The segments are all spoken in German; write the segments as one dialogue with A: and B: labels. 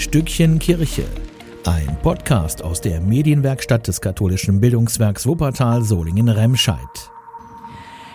A: Stückchen Kirche. Ein Podcast aus der Medienwerkstatt des katholischen Bildungswerks Wuppertal Solingen-Remscheid.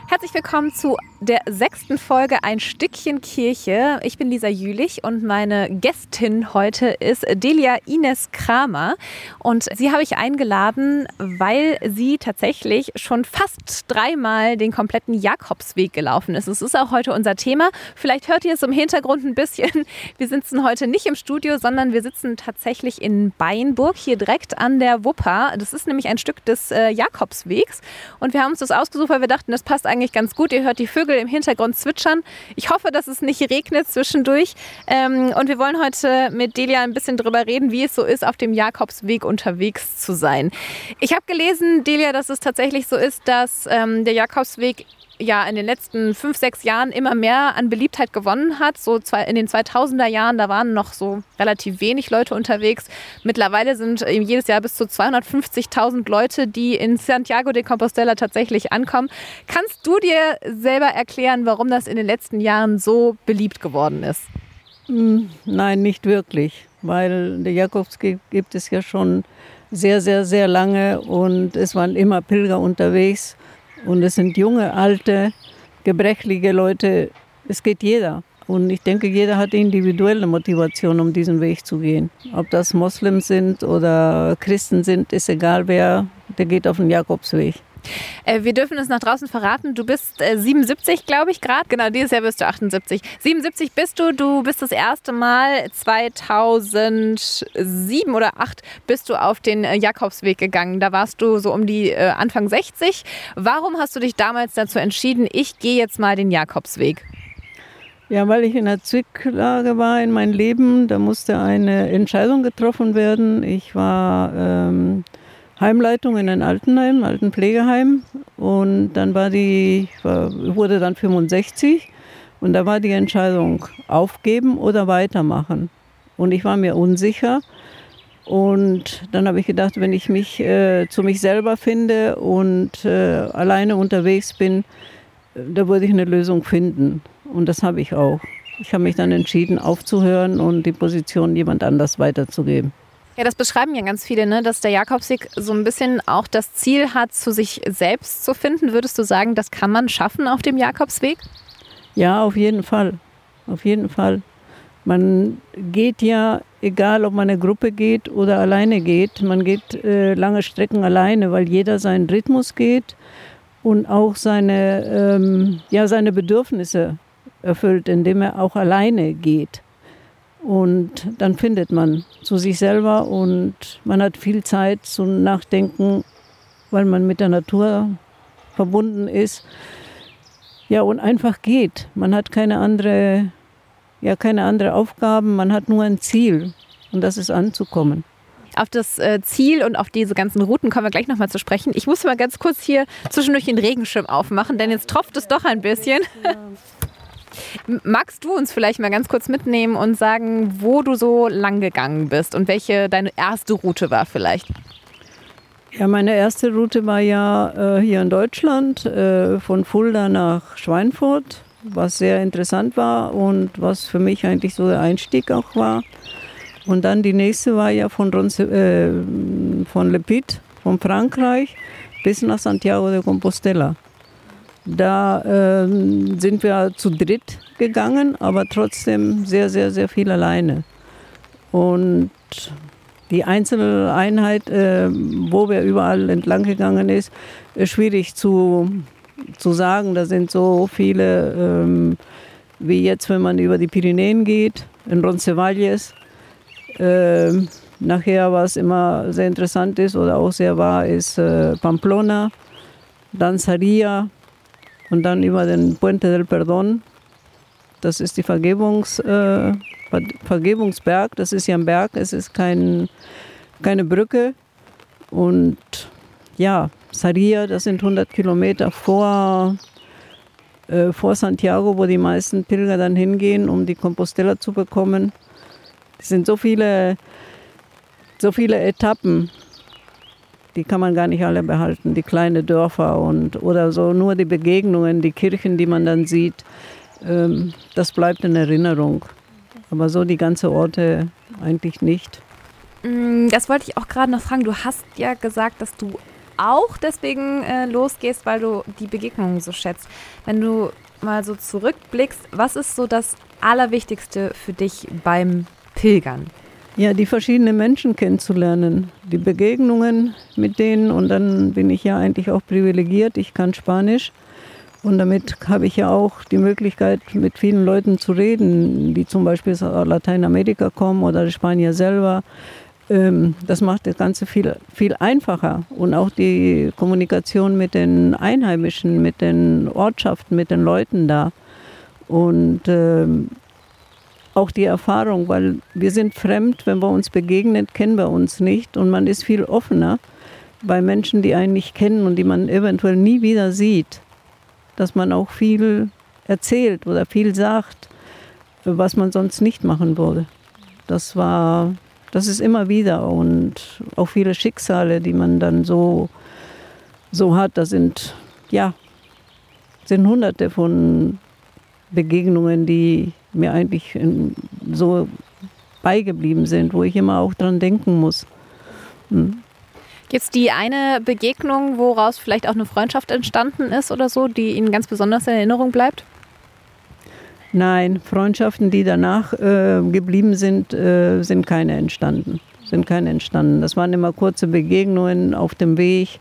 B: Herzlich willkommen zu der sechsten Folge Ein Stückchen Kirche. Ich bin Lisa Jülich und meine Gästin heute ist Delia Ines Kramer. Und sie habe ich eingeladen, weil sie tatsächlich schon fast dreimal den kompletten Jakobsweg gelaufen ist. Es ist auch heute unser Thema. Vielleicht hört ihr es im Hintergrund ein bisschen. Wir sitzen heute nicht im Studio, sondern wir sitzen tatsächlich in Beinburg, hier direkt an der Wupper. Das ist nämlich ein Stück des äh, Jakobswegs. Und wir haben uns das ausgesucht, weil wir dachten, das passt eigentlich ganz gut. Ihr hört die Vögel im Hintergrund zwitschern. Ich hoffe, dass es nicht regnet zwischendurch. Ähm, und wir wollen heute mit Delia ein bisschen darüber reden, wie es so ist, auf dem Jakobsweg unterwegs zu sein. Ich habe gelesen, Delia, dass es tatsächlich so ist, dass ähm, der Jakobsweg ja in den letzten fünf, sechs Jahren immer mehr an Beliebtheit gewonnen hat. So in den 2000er Jahren, da waren noch so relativ wenig Leute unterwegs. Mittlerweile sind jedes Jahr bis zu 250.000 Leute, die in Santiago de Compostela tatsächlich ankommen. Kannst du dir selber erklären, warum das in den letzten Jahren so beliebt geworden ist?
C: Hm, nein, nicht wirklich, weil der Jakobsweg gibt es ja schon sehr, sehr, sehr lange und es waren immer Pilger unterwegs. Und es sind junge, alte, gebrechliche Leute. Es geht jeder. Und ich denke, jeder hat individuelle Motivation, um diesen Weg zu gehen. Ob das Moslems sind oder Christen sind, ist egal wer, der geht auf den Jakobsweg.
B: Äh, wir dürfen es nach draußen verraten. Du bist äh, 77, glaube ich, gerade. Genau, dieses Jahr bist du 78. 77 bist du. Du bist das erste Mal 2007 oder 2008 bist du auf den äh, Jakobsweg gegangen. Da warst du so um die äh, Anfang 60. Warum hast du dich damals dazu entschieden, ich gehe jetzt mal den Jakobsweg?
C: Ja, weil ich in einer Zwicklage war in meinem Leben. Da musste eine Entscheidung getroffen werden. Ich war ähm, Heimleitung in ein Altenheim, Altenpflegeheim. Und dann war die, war, wurde dann 65 und da war die Entscheidung aufgeben oder weitermachen. Und ich war mir unsicher. Und dann habe ich gedacht, wenn ich mich äh, zu mich selber finde und äh, alleine unterwegs bin, da würde ich eine Lösung finden. Und das habe ich auch. Ich habe mich dann entschieden, aufzuhören und die Position jemand anders weiterzugeben.
B: Ja, das beschreiben ja ganz viele, ne? dass der Jakobsweg so ein bisschen auch das Ziel hat, zu sich selbst zu finden. Würdest du sagen, das kann man schaffen auf dem Jakobsweg?
C: Ja, auf jeden Fall. Auf jeden Fall. Man geht ja, egal ob man eine Gruppe geht oder alleine geht, man geht äh, lange Strecken alleine, weil jeder seinen Rhythmus geht und auch seine, ähm, ja, seine Bedürfnisse erfüllt, indem er auch alleine geht. Und dann findet man zu sich selber und man hat viel Zeit zum Nachdenken, weil man mit der Natur verbunden ist. Ja, und einfach geht. Man hat keine andere, ja, keine andere Aufgaben, man hat nur ein Ziel und das ist anzukommen.
B: Auf das äh, Ziel und auf diese ganzen Routen kommen wir gleich nochmal zu sprechen. Ich muss mal ganz kurz hier zwischendurch den Regenschirm aufmachen, denn jetzt tropft es doch ein bisschen. Magst du uns vielleicht mal ganz kurz mitnehmen und sagen, wo du so lang gegangen bist und welche deine erste Route war vielleicht?
C: Ja, meine erste Route war ja äh, hier in Deutschland, äh, von Fulda nach Schweinfurt, was sehr interessant war und was für mich eigentlich so der Einstieg auch war. Und dann die nächste war ja von, Ronce, äh, von Le Pit, von Frankreich, bis nach Santiago de Compostela. Da äh, sind wir zu dritt gegangen, aber trotzdem sehr, sehr, sehr viel alleine. Und die einzelne Einheit, äh, wo wir überall entlang gegangen ist, ist schwierig zu, zu sagen. Da sind so viele, ähm, wie jetzt, wenn man über die Pyrenäen geht, in Roncesvalles. Äh, nachher, was immer sehr interessant ist oder auch sehr wahr, ist äh, Pamplona, dann Saria, und dann über den Puente del Perdón. Das ist die Vergebungs, äh, Vergebungsberg. Das ist ja ein Berg, es ist kein, keine Brücke. Und ja, Saria, das sind 100 Kilometer vor, äh, vor Santiago, wo die meisten Pilger dann hingehen, um die Compostela zu bekommen. Es sind so viele, so viele Etappen die kann man gar nicht alle behalten, die kleinen Dörfer und oder so nur die Begegnungen, die Kirchen, die man dann sieht, ähm, das bleibt in Erinnerung. Aber so die ganzen Orte eigentlich nicht.
B: Mm, das wollte ich auch gerade noch fragen. Du hast ja gesagt, dass du auch deswegen äh, losgehst, weil du die Begegnungen so schätzt. Wenn du mal so zurückblickst, was ist so das Allerwichtigste für dich beim Pilgern?
C: Ja, die verschiedenen Menschen kennenzulernen, die Begegnungen mit denen und dann bin ich ja eigentlich auch privilegiert, ich kann Spanisch und damit habe ich ja auch die Möglichkeit, mit vielen Leuten zu reden, die zum Beispiel aus Lateinamerika kommen oder Spanier selber. Ähm, das macht das Ganze viel, viel einfacher und auch die Kommunikation mit den Einheimischen, mit den Ortschaften, mit den Leuten da. Und ähm, auch die Erfahrung, weil wir sind fremd, wenn wir uns begegnen, kennen wir uns nicht und man ist viel offener bei Menschen, die einen nicht kennen und die man eventuell nie wieder sieht, dass man auch viel erzählt oder viel sagt, was man sonst nicht machen würde. Das war, das ist immer wieder und auch viele Schicksale, die man dann so, so hat, da sind, ja, sind hunderte von Begegnungen, die mir eigentlich so beigeblieben sind, wo ich immer auch dran denken muss.
B: Hm. Gibt es die eine Begegnung, woraus vielleicht auch eine Freundschaft entstanden ist oder so, die Ihnen ganz besonders in Erinnerung bleibt?
C: Nein, Freundschaften, die danach äh, geblieben sind, äh, sind keine entstanden. Sind keine entstanden. Das waren immer kurze Begegnungen auf dem Weg.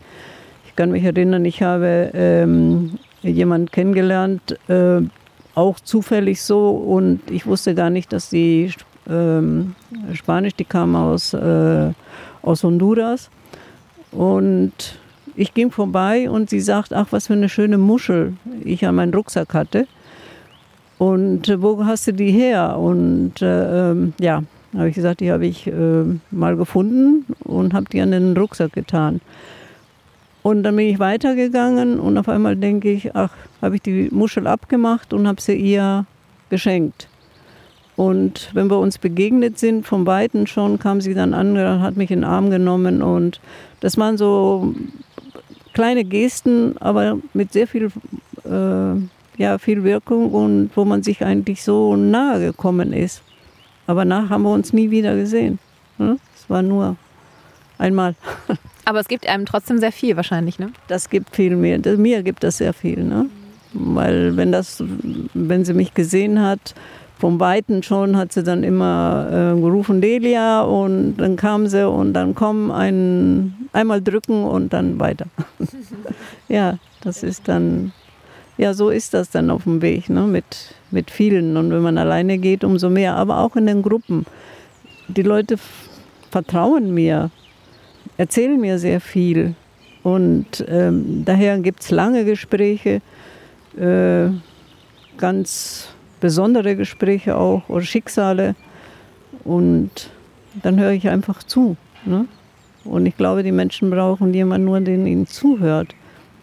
C: Ich kann mich erinnern, ich habe ähm, jemanden kennengelernt, äh, auch zufällig so und ich wusste gar nicht, dass die ähm, Spanisch, die kam aus, äh, aus Honduras und ich ging vorbei und sie sagt, ach, was für eine schöne Muschel ich an meinen Rucksack hatte. Und äh, wo hast du die her? Und äh, ähm, ja, habe ich gesagt, die habe ich äh, mal gefunden und habe die an den Rucksack getan. Und dann bin ich weitergegangen und auf einmal denke ich, ach, habe ich die Muschel abgemacht und habe sie ihr geschenkt. Und wenn wir uns begegnet sind, vom Weiten schon, kam sie dann an, hat mich in den Arm genommen. Und das waren so kleine Gesten, aber mit sehr viel, äh, ja, viel Wirkung und wo man sich eigentlich so nahe gekommen ist. Aber nach haben wir uns nie wieder gesehen. Ne? Es war nur einmal.
B: Aber es gibt einem trotzdem sehr viel wahrscheinlich, ne?
C: Das gibt viel mehr. Mir gibt das sehr viel, ne? Weil wenn das, wenn sie mich gesehen hat, vom Weiten schon hat sie dann immer äh, gerufen Delia und dann kam sie und dann komm ein, einmal drücken und dann weiter. ja, das ist dann, ja, so ist das dann auf dem Weg ne? mit, mit vielen und wenn man alleine geht, umso mehr, aber auch in den Gruppen. Die Leute vertrauen mir, erzählen mir sehr viel. Und ähm, daher gibt es lange Gespräche, äh, ganz besondere Gespräche auch oder Schicksale. Und dann höre ich einfach zu. Ne? Und ich glaube, die Menschen brauchen jemanden nur, der ihnen zuhört.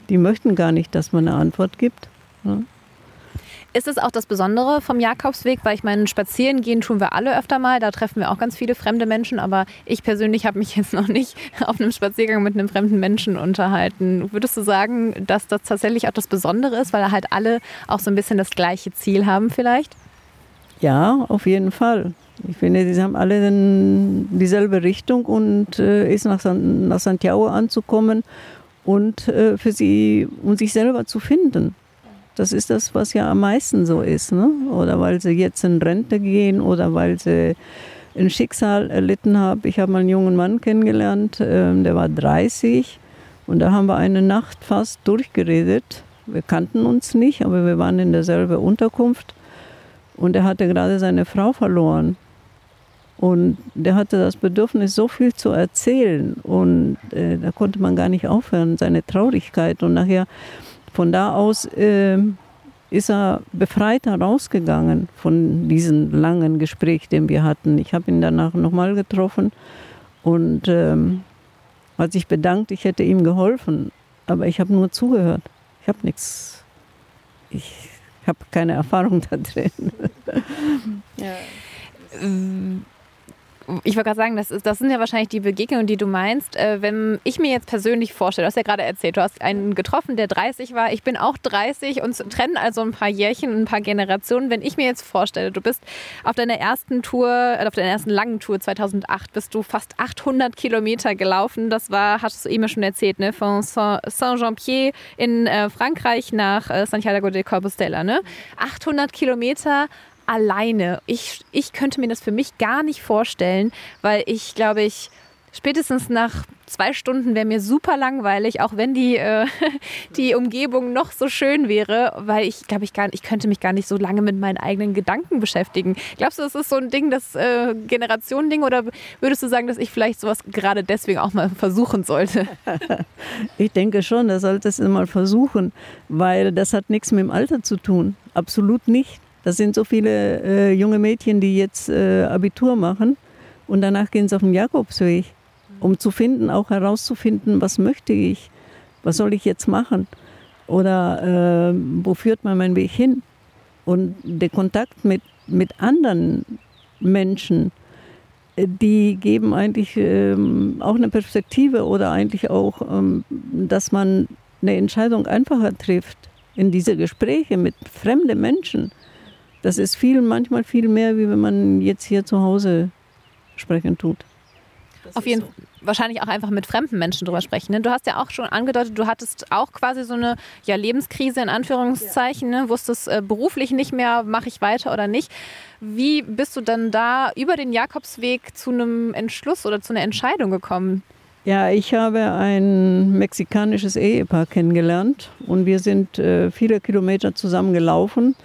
C: Die möchten gar nicht, dass man eine Antwort gibt. Ne?
B: Ist es auch das Besondere vom Jakobsweg? Weil ich meine, spazieren gehen tun wir alle öfter mal. Da treffen wir auch ganz viele fremde Menschen. Aber ich persönlich habe mich jetzt noch nicht auf einem Spaziergang mit einem fremden Menschen unterhalten. Würdest du sagen, dass das tatsächlich auch das Besondere ist, weil halt alle auch so ein bisschen das gleiche Ziel haben vielleicht?
C: Ja, auf jeden Fall. Ich finde, sie haben alle dieselbe Richtung und äh, ist nach, San, nach Santiago anzukommen und äh, für sie um sich selber zu finden. Das ist das, was ja am meisten so ist. Ne? Oder weil sie jetzt in Rente gehen oder weil sie ein Schicksal erlitten haben. Ich habe mal einen jungen Mann kennengelernt, ähm, der war 30 und da haben wir eine Nacht fast durchgeredet. Wir kannten uns nicht, aber wir waren in derselben Unterkunft und er hatte gerade seine Frau verloren. Und der hatte das Bedürfnis, so viel zu erzählen. Und äh, da konnte man gar nicht aufhören, seine Traurigkeit. Und nachher von da aus äh, ist er befreit herausgegangen von diesem langen Gespräch, den wir hatten. Ich habe ihn danach nochmal getroffen und ähm, hat sich bedankt, ich hätte ihm geholfen. Aber ich habe nur zugehört. Ich habe nichts. Ich habe keine Erfahrung da drin.
B: ja. Ich wollte gerade sagen, das, ist, das sind ja wahrscheinlich die Begegnungen, die du meinst. Äh, wenn ich mir jetzt persönlich vorstelle, du hast ja gerade erzählt, du hast einen getroffen, der 30 war, ich bin auch 30 und trennen also ein paar Jährchen, ein paar Generationen. Wenn ich mir jetzt vorstelle, du bist auf deiner ersten Tour, äh, auf deiner ersten langen Tour 2008, bist du fast 800 Kilometer gelaufen. Das war, hast du eben schon erzählt, ne? von Saint-Jean-Pied in äh, Frankreich nach äh, Santiago de Compostela. Ne? 800 Kilometer alleine. Ich, ich könnte mir das für mich gar nicht vorstellen, weil ich glaube ich spätestens nach zwei Stunden wäre mir super langweilig, auch wenn die, äh, die Umgebung noch so schön wäre, weil ich glaube ich gar ich könnte mich gar nicht so lange mit meinen eigenen Gedanken beschäftigen. Glaubst du, das ist so ein Ding, das äh, Generationending oder würdest du sagen, dass ich vielleicht sowas gerade deswegen auch mal versuchen sollte?
C: Ich denke schon, da solltest du mal versuchen, weil das hat nichts mit dem Alter zu tun. Absolut nicht. Das sind so viele äh, junge Mädchen, die jetzt äh, Abitur machen und danach gehen sie auf den Jakobsweg, um zu finden, auch herauszufinden, was möchte ich, was soll ich jetzt machen oder äh, wo führt man meinen Weg hin. Und der Kontakt mit, mit anderen Menschen, äh, die geben eigentlich ähm, auch eine Perspektive oder eigentlich auch, ähm, dass man eine Entscheidung einfacher trifft in diese Gespräche mit fremden Menschen. Das ist viel, manchmal viel mehr, wie wenn man jetzt hier zu Hause sprechen tut.
B: Das Auf jeden Fall. So. Wahrscheinlich auch einfach mit fremden Menschen drüber sprechen. Ne? Du hast ja auch schon angedeutet, du hattest auch quasi so eine ja, Lebenskrise in Anführungszeichen, ja. ne? wusstest äh, beruflich nicht mehr, mache ich weiter oder nicht. Wie bist du dann da über den Jakobsweg zu einem Entschluss oder zu einer Entscheidung gekommen?
C: Ja, ich habe ein mexikanisches Ehepaar kennengelernt und wir sind äh, viele Kilometer zusammen gelaufen.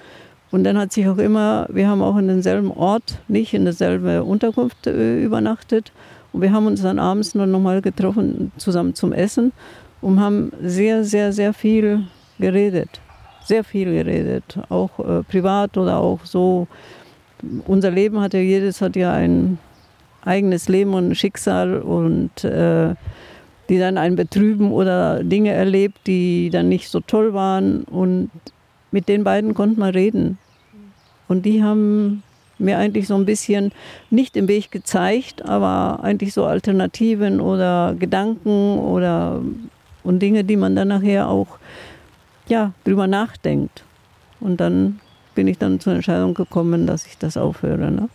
C: Und dann hat sich auch immer, wir haben auch in denselben Ort, nicht in derselben Unterkunft äh, übernachtet. Und wir haben uns dann abends noch mal getroffen, zusammen zum Essen und haben sehr, sehr, sehr viel geredet. Sehr viel geredet, auch äh, privat oder auch so. Unser Leben hat ja, jedes hat ja ein eigenes Leben und ein Schicksal und äh, die dann einen betrüben oder Dinge erlebt, die dann nicht so toll waren. Und mit den beiden konnte man reden. Und die haben mir eigentlich so ein bisschen nicht den Weg gezeigt, aber eigentlich so Alternativen oder Gedanken oder und Dinge, die man dann nachher auch ja, drüber nachdenkt. Und dann bin ich dann zur Entscheidung gekommen, dass ich das aufhöre. Ne?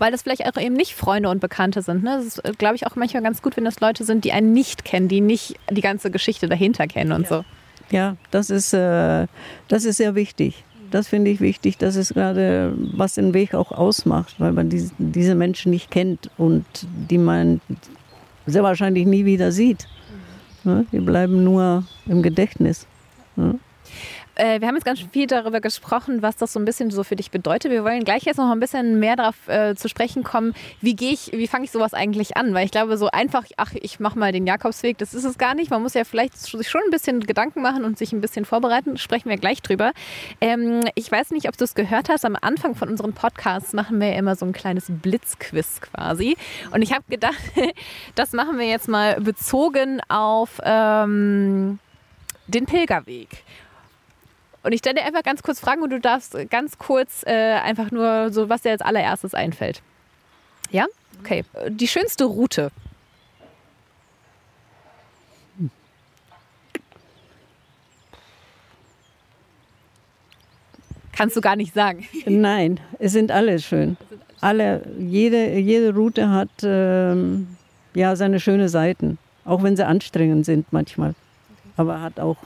B: Weil das vielleicht auch eben nicht Freunde und Bekannte sind. Ne? Das ist, äh, glaube ich, auch manchmal ganz gut, wenn das Leute sind, die einen nicht kennen, die nicht die ganze Geschichte dahinter kennen und
C: ja.
B: so.
C: Ja, das ist, äh, das ist sehr wichtig. Das finde ich wichtig. Das ist gerade, was den Weg auch ausmacht, weil man diese, diese Menschen nicht kennt und die man sehr wahrscheinlich nie wieder sieht. Ne? Die bleiben nur im Gedächtnis. Ne?
B: Äh, wir haben jetzt ganz viel darüber gesprochen, was das so ein bisschen so für dich bedeutet. Wir wollen gleich jetzt noch ein bisschen mehr darauf äh, zu sprechen kommen, wie gehe ich, wie fange ich sowas eigentlich an? Weil ich glaube, so einfach, ach, ich mache mal den Jakobsweg, das ist es gar nicht. Man muss ja vielleicht sich schon ein bisschen Gedanken machen und sich ein bisschen vorbereiten. Sprechen wir gleich drüber. Ähm, ich weiß nicht, ob du es gehört hast. Am Anfang von unseren Podcasts machen wir ja immer so ein kleines Blitzquiz quasi. Und ich habe gedacht, das machen wir jetzt mal bezogen auf ähm, den Pilgerweg. Und ich stelle dir einfach ganz kurz Fragen und du darfst ganz kurz äh, einfach nur so, was dir als allererstes einfällt. Ja? Okay. Die schönste Route. Kannst du gar nicht sagen.
C: Nein, es sind alle schön. Alle, jede, jede Route hat ähm, ja seine schönen Seiten, auch wenn sie anstrengend sind manchmal. Aber hat auch,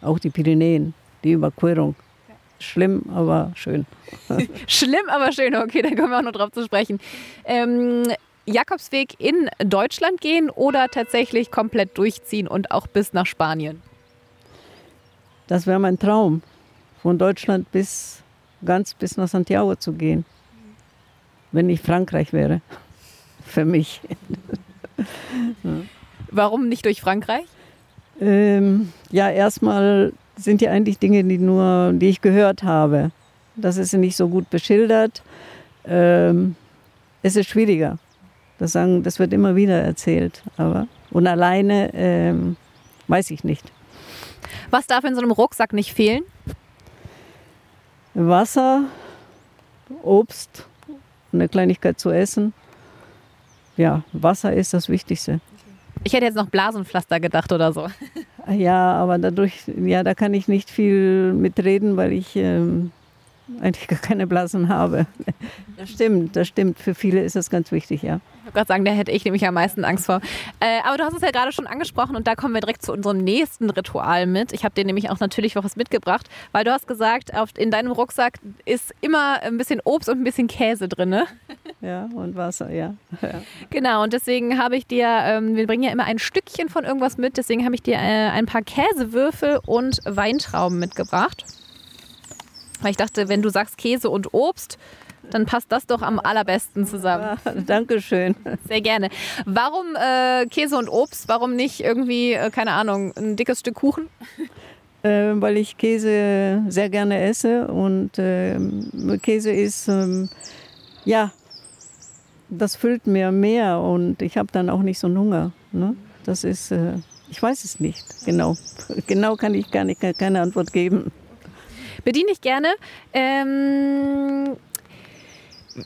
C: auch die Pyrenäen die Überquerung. Schlimm, aber schön.
B: Schlimm, aber schön. Okay, da kommen wir auch noch drauf zu sprechen. Ähm, Jakobsweg in Deutschland gehen oder tatsächlich komplett durchziehen und auch bis nach Spanien?
C: Das wäre mein Traum, von Deutschland bis ganz bis nach Santiago zu gehen. Wenn ich Frankreich wäre. Für mich.
B: Warum nicht durch Frankreich?
C: Ähm, ja, erstmal sind ja eigentlich Dinge, die nur, die ich gehört habe. Das ist nicht so gut beschildert. Ähm, es ist schwieriger. Das, sagen, das wird immer wieder erzählt. Aber, und alleine ähm, weiß ich nicht.
B: Was darf in so einem Rucksack nicht fehlen?
C: Wasser, Obst eine Kleinigkeit zu essen. Ja, Wasser ist das Wichtigste.
B: Ich hätte jetzt noch Blasenpflaster gedacht oder so.
C: Ja, aber dadurch, ja, da kann ich nicht viel mitreden, weil ich ähm, eigentlich gar keine Blasen habe. Das stimmt, das stimmt. Für viele ist das ganz wichtig, ja.
B: Gerade sagen, da hätte ich nämlich am meisten Angst vor. Äh, aber du hast es ja gerade schon angesprochen und da kommen wir direkt zu unserem nächsten Ritual mit. Ich habe dir nämlich auch natürlich was mitgebracht, weil du hast gesagt, auf, in deinem Rucksack ist immer ein bisschen Obst und ein bisschen Käse drin. Ne?
C: Ja, und Wasser, ja. ja.
B: Genau, und deswegen habe ich dir, ähm, wir bringen ja immer ein Stückchen von irgendwas mit, deswegen habe ich dir äh, ein paar Käsewürfel und Weintrauben mitgebracht. Weil ich dachte, wenn du sagst Käse und Obst, dann passt das doch am allerbesten zusammen.
C: Ja, Dankeschön.
B: Sehr gerne. Warum äh, Käse und Obst? Warum nicht irgendwie, äh, keine Ahnung, ein dickes Stück Kuchen?
C: Äh, weil ich Käse sehr gerne esse und ähm, Käse ist, ähm, ja, das füllt mir mehr und ich habe dann auch nicht so einen Hunger. Ne? Das ist, äh, ich weiß es nicht genau. Genau kann ich gar nicht, keine Antwort geben.
B: Bediene ich gerne. Ähm,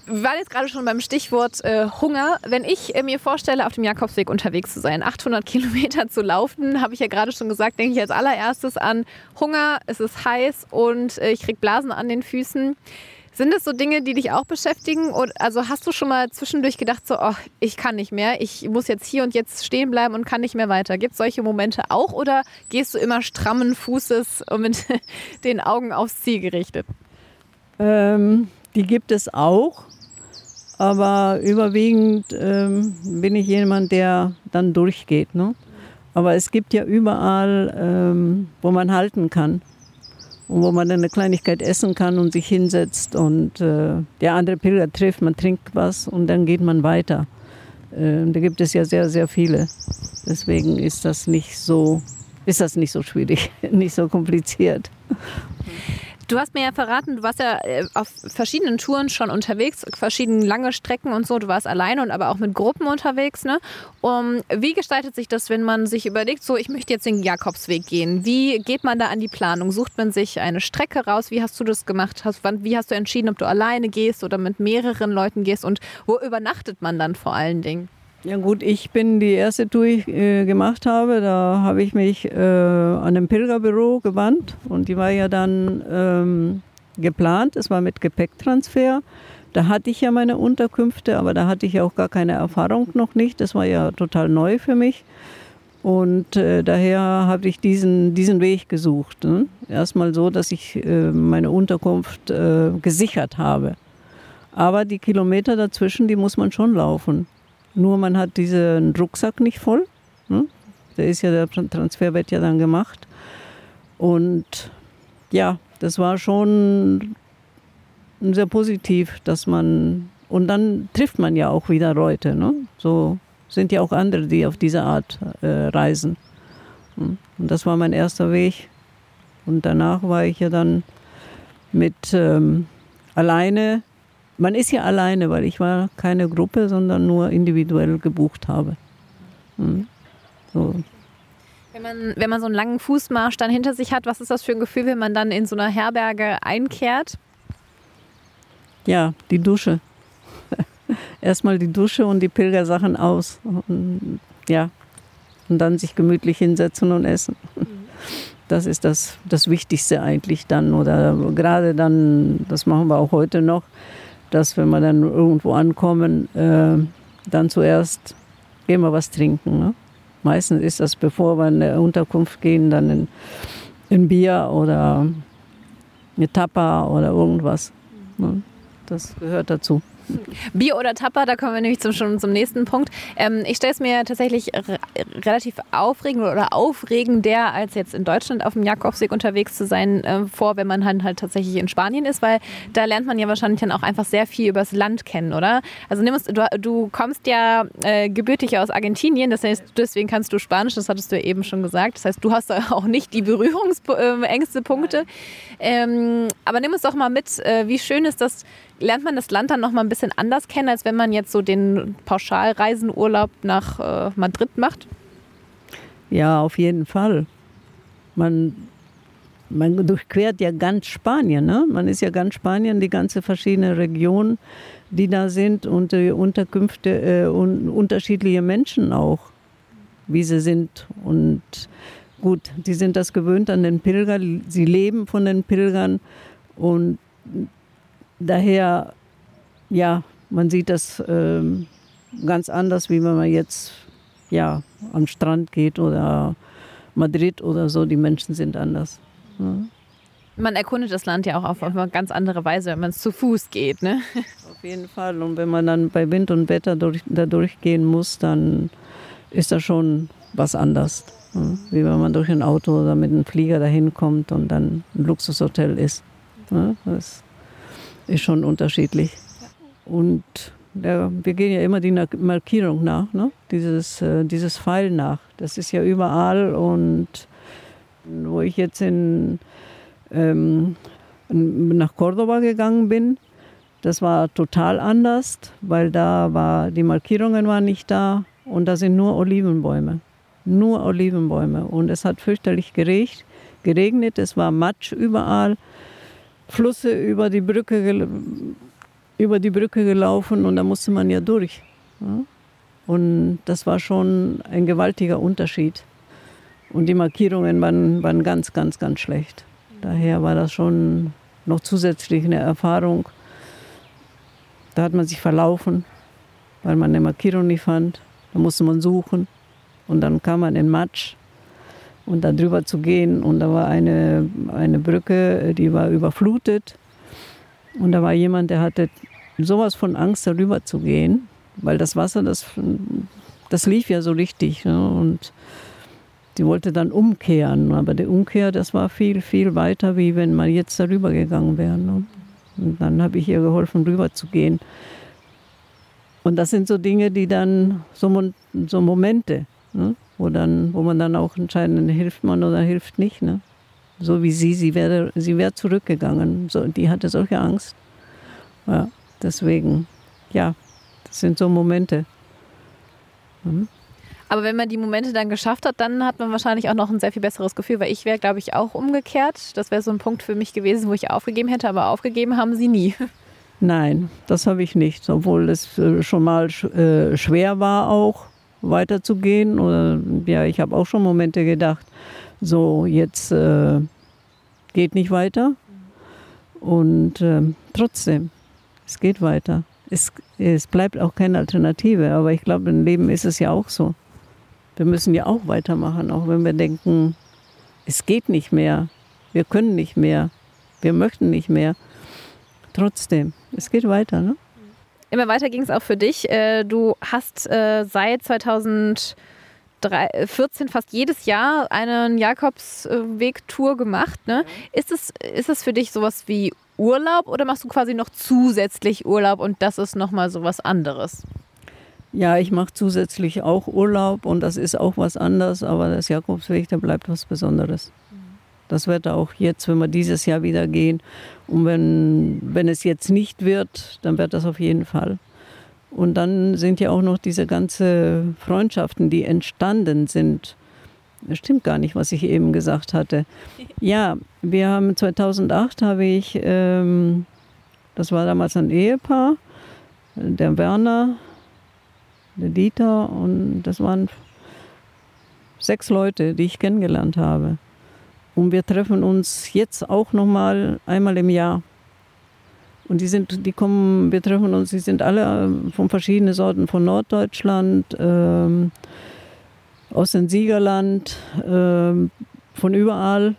B: wir waren jetzt gerade schon beim Stichwort äh, Hunger. Wenn ich äh, mir vorstelle, auf dem Jakobsweg unterwegs zu sein, 800 Kilometer zu laufen, habe ich ja gerade schon gesagt, denke ich als allererstes an Hunger, es ist heiß und äh, ich kriege Blasen an den Füßen. Sind das so Dinge, die dich auch beschäftigen? Oder, also hast du schon mal zwischendurch gedacht, so, oh, ich kann nicht mehr, ich muss jetzt hier und jetzt stehen bleiben und kann nicht mehr weiter? Gibt es solche Momente auch oder gehst du immer strammen Fußes und mit den Augen aufs Ziel gerichtet?
C: Ähm, die gibt es auch, aber überwiegend ähm, bin ich jemand, der dann durchgeht. Ne? Aber es gibt ja überall, ähm, wo man halten kann und wo man eine Kleinigkeit essen kann und sich hinsetzt und äh, der andere Pilger trifft, man trinkt was und dann geht man weiter. Äh, da gibt es ja sehr, sehr viele. Deswegen ist das nicht so, ist das nicht so schwierig, nicht so kompliziert.
B: Du hast mir ja verraten, du warst ja äh, auf verschiedenen Touren schon unterwegs, verschiedene lange Strecken und so. Du warst alleine und aber auch mit Gruppen unterwegs. Ne? Um, wie gestaltet sich das, wenn man sich überlegt, so ich möchte jetzt den Jakobsweg gehen? Wie geht man da an die Planung? Sucht man sich eine Strecke raus? Wie hast du das gemacht? Hast, wann, wie hast du entschieden, ob du alleine gehst oder mit mehreren Leuten gehst? Und wo übernachtet man dann vor allen Dingen?
C: Ja gut, ich bin die erste Tour, die ich äh, gemacht habe, da habe ich mich äh, an ein Pilgerbüro gewandt und die war ja dann ähm, geplant, es war mit Gepäcktransfer. Da hatte ich ja meine Unterkünfte, aber da hatte ich ja auch gar keine Erfahrung noch nicht. Das war ja total neu für mich. Und äh, daher habe ich diesen, diesen Weg gesucht. Ne? Erstmal so, dass ich äh, meine Unterkunft äh, gesichert habe. Aber die Kilometer dazwischen, die muss man schon laufen. Nur man hat diesen Rucksack nicht voll. Ne? Der ist ja, der Transfer wird ja dann gemacht. Und ja, das war schon sehr positiv, dass man, und dann trifft man ja auch wieder Leute. Ne? So sind ja auch andere, die auf diese Art äh, reisen. Und das war mein erster Weg. Und danach war ich ja dann mit ähm, alleine man ist ja alleine, weil ich war keine Gruppe, sondern nur individuell gebucht habe. Mhm. So.
B: Wenn man, wenn man so einen langen Fußmarsch dann hinter sich hat, was ist das für ein Gefühl, wenn man dann in so einer Herberge einkehrt?
C: Ja, die Dusche. Erstmal die Dusche und die Pilgersachen aus. Und, ja, und dann sich gemütlich hinsetzen und essen. Mhm. Das ist das, das Wichtigste eigentlich dann. Oder gerade dann, das machen wir auch heute noch, dass wenn wir dann irgendwo ankommen, äh, dann zuerst wir was trinken. Ne? Meistens ist das, bevor wir in eine Unterkunft gehen, dann ein, ein Bier oder eine Tapa oder irgendwas. Ne? Das gehört dazu.
B: Bier oder Tapper, da kommen wir nämlich zum, schon zum nächsten Punkt. Ähm, ich stelle es mir tatsächlich relativ aufregend oder aufregender, als jetzt in Deutschland auf dem Jakobsweg unterwegs zu sein, äh, vor, wenn man halt, halt tatsächlich in Spanien ist, weil da lernt man ja wahrscheinlich dann auch einfach sehr viel über das Land kennen, oder? Also nimmst, du, du kommst ja äh, gebürtig aus Argentinien, das heißt, deswegen kannst du Spanisch, das hattest du ja eben schon gesagt. Das heißt, du hast da auch nicht die Berührungsängste Punkte. Ähm, aber nimm uns doch mal mit, äh, wie schön ist das, lernt man das Land dann noch mal ein bisschen anders kennen, als wenn man jetzt so den Pauschalreisenurlaub nach äh, Madrid macht?
C: Ja, auf jeden Fall. Man, man durchquert ja ganz Spanien. Ne? Man ist ja ganz Spanien, die ganze verschiedene Regionen, die da sind und die Unterkünfte äh, und unterschiedliche Menschen auch, wie sie sind. Und gut, die sind das gewöhnt an den Pilgern, sie leben von den Pilgern und daher, ja, man sieht das äh, ganz anders, wie wenn man jetzt ja, am Strand geht oder Madrid oder so. Die Menschen sind anders. Ja.
B: Man erkundet das Land ja auch auf eine ganz andere Weise, wenn man es zu Fuß geht. Ne?
C: Auf jeden Fall. Und wenn man dann bei Wind und Wetter durch, da durchgehen muss, dann ist das schon was anderes. Ja. Wie wenn man durch ein Auto oder mit einem Flieger dahin kommt und dann ein Luxushotel ist. Ja. Das ist schon unterschiedlich. Und ja, wir gehen ja immer die Markierung nach, ne? dieses, äh, dieses Pfeil nach. Das ist ja überall und wo ich jetzt in, ähm, nach Cordoba gegangen bin, das war total anders, weil da war, die Markierungen waren nicht da und da sind nur Olivenbäume. Nur Olivenbäume. Und es hat fürchterlich geregnet, geregnet es war Matsch überall, Flüsse über die Brücke über die Brücke gelaufen und da musste man ja durch. Ja? Und das war schon ein gewaltiger Unterschied. Und die Markierungen waren, waren ganz, ganz, ganz schlecht. Daher war das schon noch zusätzlich eine Erfahrung. Da hat man sich verlaufen, weil man eine Markierung nicht fand. Da musste man suchen. Und dann kam man in Matsch. Und da drüber zu gehen. Und da war eine, eine Brücke, die war überflutet. Und da war jemand, der hatte sowas von Angst, darüber zu gehen, weil das Wasser, das, das lief ja so richtig. Ne? Und sie wollte dann umkehren, aber die Umkehr, das war viel, viel weiter, wie wenn man jetzt darüber gegangen wäre. Ne? Und dann habe ich ihr geholfen, rüber zu gehen. Und das sind so Dinge, die dann, so, so Momente, ne? wo, dann, wo man dann auch entscheiden, hilft man oder hilft nicht. Ne? So wie sie, sie wäre, sie wäre zurückgegangen. So, die hatte solche Angst. Ja, deswegen, ja, das sind so Momente.
B: Mhm. Aber wenn man die Momente dann geschafft hat, dann hat man wahrscheinlich auch noch ein sehr viel besseres Gefühl, weil ich wäre, glaube ich, auch umgekehrt. Das wäre so ein Punkt für mich gewesen, wo ich aufgegeben hätte, aber aufgegeben haben sie nie.
C: Nein, das habe ich nicht, obwohl es äh, schon mal äh, schwer war auch weiterzugehen. Oder ja, ich habe auch schon Momente gedacht, so jetzt äh, geht nicht weiter. Und äh, trotzdem, es geht weiter. Es, es bleibt auch keine Alternative, aber ich glaube, im Leben ist es ja auch so. Wir müssen ja auch weitermachen, auch wenn wir denken, es geht nicht mehr, wir können nicht mehr, wir möchten nicht mehr. Trotzdem, es geht weiter. Ne?
B: Immer weiter ging es auch für dich. Äh, du hast äh, seit 2000 14 fast jedes Jahr eine Jakobsweg-Tour gemacht. Ne? Ist, es, ist es für dich sowas wie Urlaub oder machst du quasi noch zusätzlich Urlaub und das ist nochmal sowas anderes?
C: Ja, ich mache zusätzlich auch Urlaub und das ist auch was anderes, aber das Jakobsweg, der bleibt was Besonderes. Das wird auch jetzt, wenn wir dieses Jahr wieder gehen. Und wenn, wenn es jetzt nicht wird, dann wird das auf jeden Fall. Und dann sind ja auch noch diese ganzen Freundschaften, die entstanden sind. Das stimmt gar nicht, was ich eben gesagt hatte. Ja, wir haben 2008 habe ich, ähm, das war damals ein Ehepaar, der Werner, der Dieter und das waren sechs Leute, die ich kennengelernt habe. Und wir treffen uns jetzt auch noch mal einmal im Jahr. Und die sind, die kommen, wir treffen uns, die sind alle ähm, von verschiedenen Sorten, von Norddeutschland, ähm, aus dem Siegerland, ähm, von überall.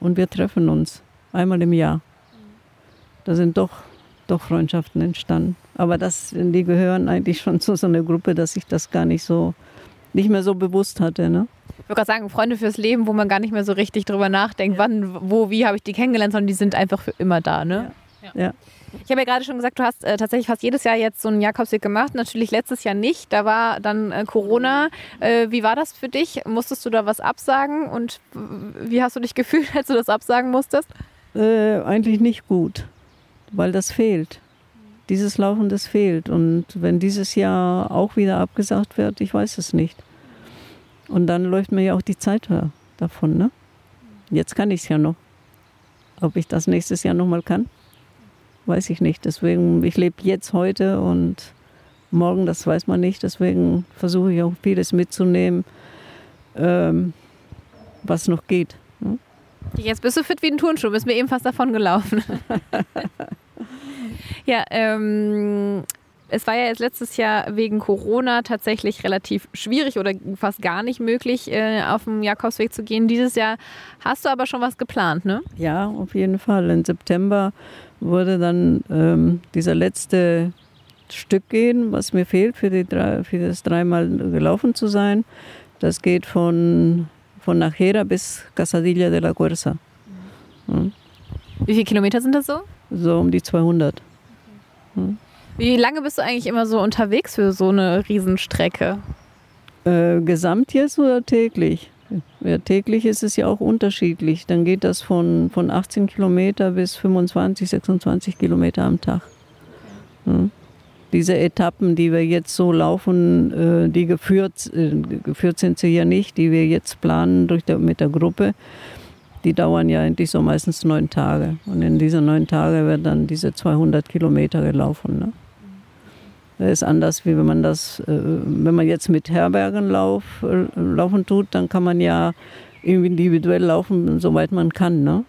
C: Und wir treffen uns einmal im Jahr. Da sind doch, doch Freundschaften entstanden. Aber das, die gehören eigentlich schon zu so einer Gruppe, dass ich das gar nicht so, nicht mehr so bewusst hatte. Ne?
B: Ich würde gerade sagen, Freunde fürs Leben, wo man gar nicht mehr so richtig drüber nachdenkt, ja. wann, wo, wie habe ich die kennengelernt, sondern die sind einfach für immer da. Ne?
C: ja. ja.
B: Ich habe ja gerade schon gesagt, du hast äh, tatsächlich fast jedes Jahr jetzt so einen Jakobsweg gemacht. Natürlich letztes Jahr nicht. Da war dann äh, Corona. Äh, wie war das für dich? Musstest du da was absagen? Und wie hast du dich gefühlt, als du das absagen musstest?
C: Äh, eigentlich nicht gut, weil das fehlt. Dieses Laufen, das fehlt. Und wenn dieses Jahr auch wieder abgesagt wird, ich weiß es nicht. Und dann läuft mir ja auch die Zeit davon. Ne? Jetzt kann ich es ja noch. ob ich das nächstes Jahr nochmal kann, weiß ich nicht. Deswegen, ich lebe jetzt heute und morgen, das weiß man nicht. Deswegen versuche ich auch vieles mitzunehmen, ähm, was noch geht. Ne?
B: Jetzt bist du fit wie ein Turnschuh, bist mir eben fast davon gelaufen. ja, ähm, es war ja jetzt letztes Jahr wegen Corona tatsächlich relativ schwierig oder fast gar nicht möglich, äh, auf dem Jakobsweg zu gehen. Dieses Jahr hast du aber schon was geplant, ne?
C: Ja, auf jeden Fall. Im September wurde dann ähm, dieser letzte Stück gehen, was mir fehlt, für, die drei, für das dreimal gelaufen zu sein. Das geht von, von Najera bis Casadilla de la Cuerza.
B: Mhm. Wie viele Kilometer sind das so?
C: So um die 200.
B: Mhm. Wie lange bist du eigentlich immer so unterwegs für so eine Riesenstrecke?
C: Äh, gesamt jetzt oder täglich? Ja, täglich ist es ja auch unterschiedlich. Dann geht das von, von 18 Kilometer bis 25, 26 Kilometer am Tag. Ja. Diese Etappen, die wir jetzt so laufen, äh, die geführt, äh, geführt sind sie ja nicht, die wir jetzt planen durch der, mit der Gruppe, die dauern ja eigentlich so meistens neun Tage. Und in diesen neun Tagen wird dann diese 200 Kilometer gelaufen. Ne? Das ist anders, wie wenn man das, äh, wenn man jetzt mit Herbergenlauf äh, laufen tut, dann kann man ja individuell laufen, soweit man kann, ne?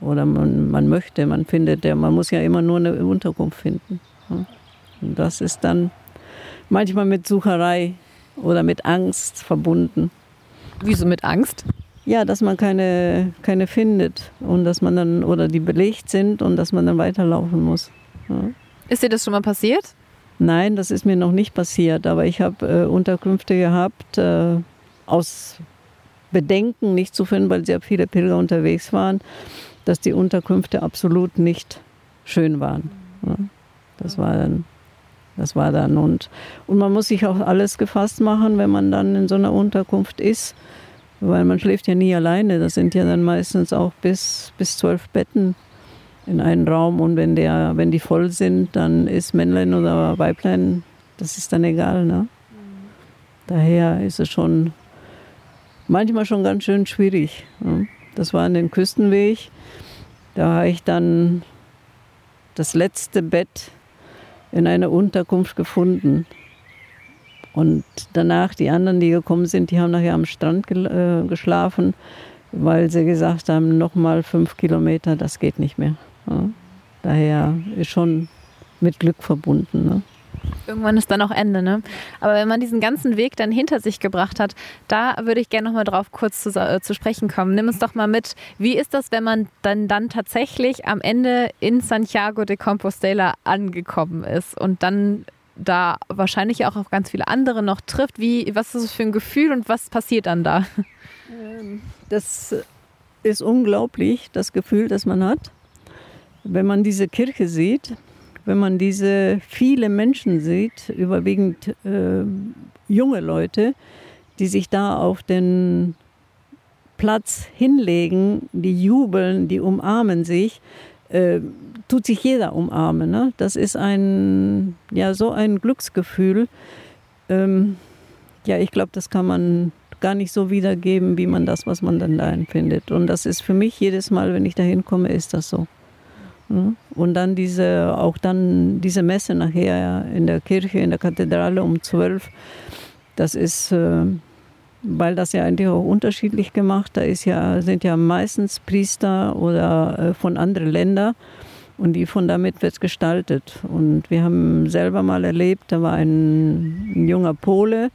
C: Oder man, man möchte, man findet, ja, man muss ja immer nur eine Unterkunft finden. Ne? Und das ist dann manchmal mit Sucherei oder mit Angst verbunden.
B: Wieso mit Angst?
C: Ja, dass man keine, keine findet und dass man dann, oder die belegt sind und dass man dann weiterlaufen muss. Ja.
B: Ist dir das schon mal passiert?
C: Nein, das ist mir noch nicht passiert, aber ich habe äh, Unterkünfte gehabt, äh, aus Bedenken nicht zu finden, weil sehr viele Pilger unterwegs waren, dass die Unterkünfte absolut nicht schön waren. Ja, das war dann. Das war dann und, und man muss sich auch alles gefasst machen, wenn man dann in so einer Unterkunft ist, weil man schläft ja nie alleine. Das sind ja dann meistens auch bis, bis zwölf Betten in einen Raum und wenn, der, wenn die voll sind, dann ist Männlein oder Weiblein, das ist dann egal. Ne? Daher ist es schon manchmal schon ganz schön schwierig. Ne? Das war an den Küstenweg. Da habe ich dann das letzte Bett in einer Unterkunft gefunden. Und danach, die anderen, die gekommen sind, die haben nachher am Strand äh, geschlafen, weil sie gesagt haben, nochmal fünf Kilometer, das geht nicht mehr. Ja. Daher ist schon mit Glück verbunden. Ne?
B: Irgendwann ist dann auch Ende, ne? Aber wenn man diesen ganzen Weg dann hinter sich gebracht hat, da würde ich gerne noch mal drauf kurz zu, äh, zu, sprechen kommen. Nimm uns doch mal mit. Wie ist das, wenn man dann, dann tatsächlich am Ende in Santiago de Compostela angekommen ist und dann da wahrscheinlich auch auf ganz viele andere noch trifft? Wie, was ist das für ein Gefühl und was passiert dann da?
C: Ähm, das ist unglaublich, das Gefühl, das man hat wenn man diese Kirche sieht, wenn man diese viele Menschen sieht, überwiegend äh, junge Leute, die sich da auf den Platz hinlegen, die jubeln, die umarmen sich, äh, tut sich jeder umarmen. Ne? Das ist ein, ja, so ein Glücksgefühl. Ähm, ja, ich glaube, das kann man gar nicht so wiedergeben, wie man das, was man dann da empfindet. Und das ist für mich jedes Mal, wenn ich da hinkomme, ist das so. Und dann diese, auch dann diese Messe nachher in der Kirche, in der Kathedrale um zwölf. Das ist, äh, weil das ja eigentlich auch unterschiedlich gemacht. Da ist ja, sind ja meistens Priester oder äh, von anderen Ländern und die von damit wird gestaltet. Und wir haben selber mal erlebt, da war ein, ein junger Pole,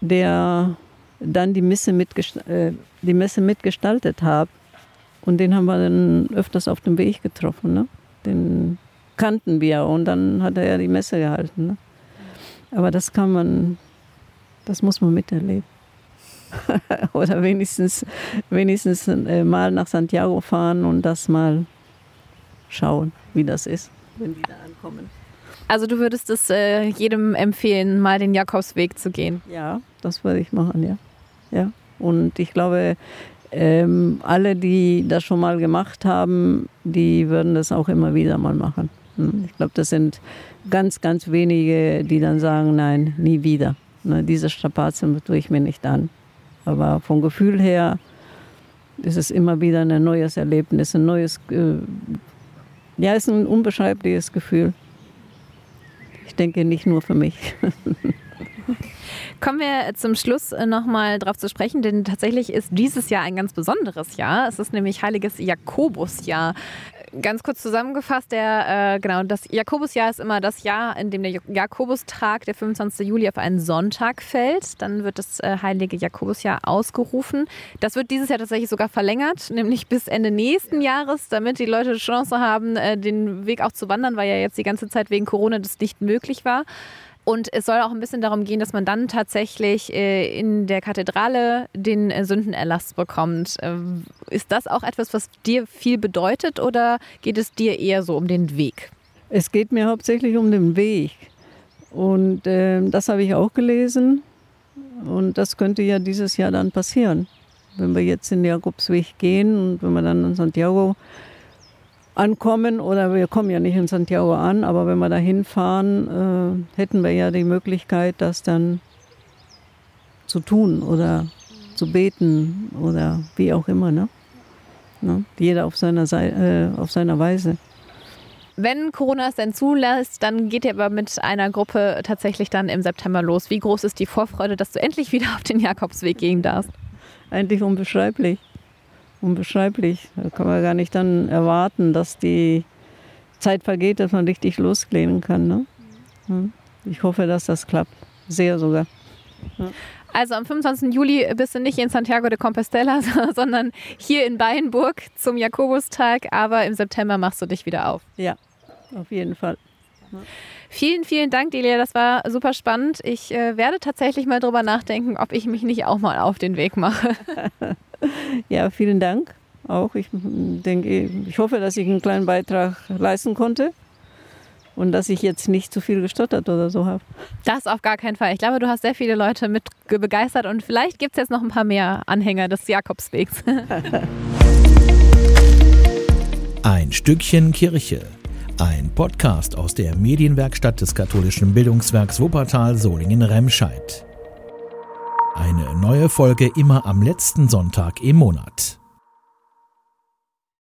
C: der dann die Messe, mitgest äh, die Messe mitgestaltet hat und den haben wir dann öfters auf dem Weg getroffen. Ne? Den kannten wir und dann hat er ja die Messe gehalten. Ne? Aber das kann man, das muss man miterleben. Oder wenigstens, wenigstens äh, mal nach Santiago fahren und das mal schauen, wie das ist, wenn die da ankommen.
B: Also du würdest es äh, jedem empfehlen, mal den Jakobsweg zu gehen?
C: Ja, das würde ich machen, ja. ja. Und ich glaube, ähm, alle, die das schon mal gemacht haben, die würden das auch immer wieder mal machen. Hm, ich glaube, das sind ganz, ganz wenige, die dann sagen, nein, nie wieder. Ne, diese Strapazen tue ich mir nicht an. Aber vom Gefühl her ist es immer wieder ein neues Erlebnis, ein neues, äh, ja, es ist ein unbeschreibliches Gefühl. Ich denke nicht nur für mich.
B: Kommen wir zum Schluss nochmal drauf zu sprechen, denn tatsächlich ist dieses Jahr ein ganz besonderes Jahr. Es ist nämlich Heiliges Jakobusjahr. Ganz kurz zusammengefasst, der, äh, genau, das Jakobusjahr ist immer das Jahr, in dem der Jakobustag, der 25. Juli, auf einen Sonntag fällt. Dann wird das äh, Heilige Jakobusjahr ausgerufen. Das wird dieses Jahr tatsächlich sogar verlängert, nämlich bis Ende nächsten Jahres, damit die Leute Chance haben, äh, den Weg auch zu wandern, weil ja jetzt die ganze Zeit wegen Corona das nicht möglich war. Und es soll auch ein bisschen darum gehen, dass man dann tatsächlich äh, in der Kathedrale den äh, Sündenerlass bekommt. Äh, ist das auch etwas, was dir viel bedeutet oder geht es dir eher so um den Weg?
C: Es geht mir hauptsächlich um den Weg. Und äh, das habe ich auch gelesen. Und das könnte ja dieses Jahr dann passieren. Wenn wir jetzt den Jakobsweg gehen und wenn wir dann in Santiago ankommen oder wir kommen ja nicht in Santiago an, aber wenn wir da hinfahren, äh, hätten wir ja die Möglichkeit, das dann zu tun oder zu beten oder wie auch immer. Ne? Ne? Jeder auf seiner, äh, auf seiner Weise.
B: Wenn Corona es denn zulässt, dann geht ihr aber mit einer Gruppe tatsächlich dann im September los. Wie groß ist die Vorfreude, dass du endlich wieder auf den Jakobsweg gehen darfst?
C: Eigentlich unbeschreiblich unbeschreiblich. Da kann man gar nicht dann erwarten, dass die Zeit vergeht, dass man richtig loslehnen kann. Ne? Ich hoffe, dass das klappt. Sehr sogar.
B: Ja. Also am 25. Juli bist du nicht in Santiago de Compostela, sondern hier in Beinburg zum Jakobustag, aber im September machst du dich wieder auf.
C: Ja, auf jeden Fall.
B: Ja. Vielen, vielen Dank, Delia. Das war super spannend. Ich äh, werde tatsächlich mal drüber nachdenken, ob ich mich nicht auch mal auf den Weg mache.
C: ja, vielen Dank. Auch ich denke, ich hoffe, dass ich einen kleinen Beitrag leisten konnte und dass ich jetzt nicht zu viel gestottert oder so habe.
B: Das auf gar keinen Fall. Ich glaube, du hast sehr viele Leute mit begeistert und vielleicht gibt es jetzt noch ein paar mehr Anhänger des Jakobswegs.
A: ein Stückchen Kirche. Ein Podcast aus der Medienwerkstatt des katholischen Bildungswerks Wuppertal Solingen-Remscheid. Eine neue Folge immer am letzten Sonntag im Monat.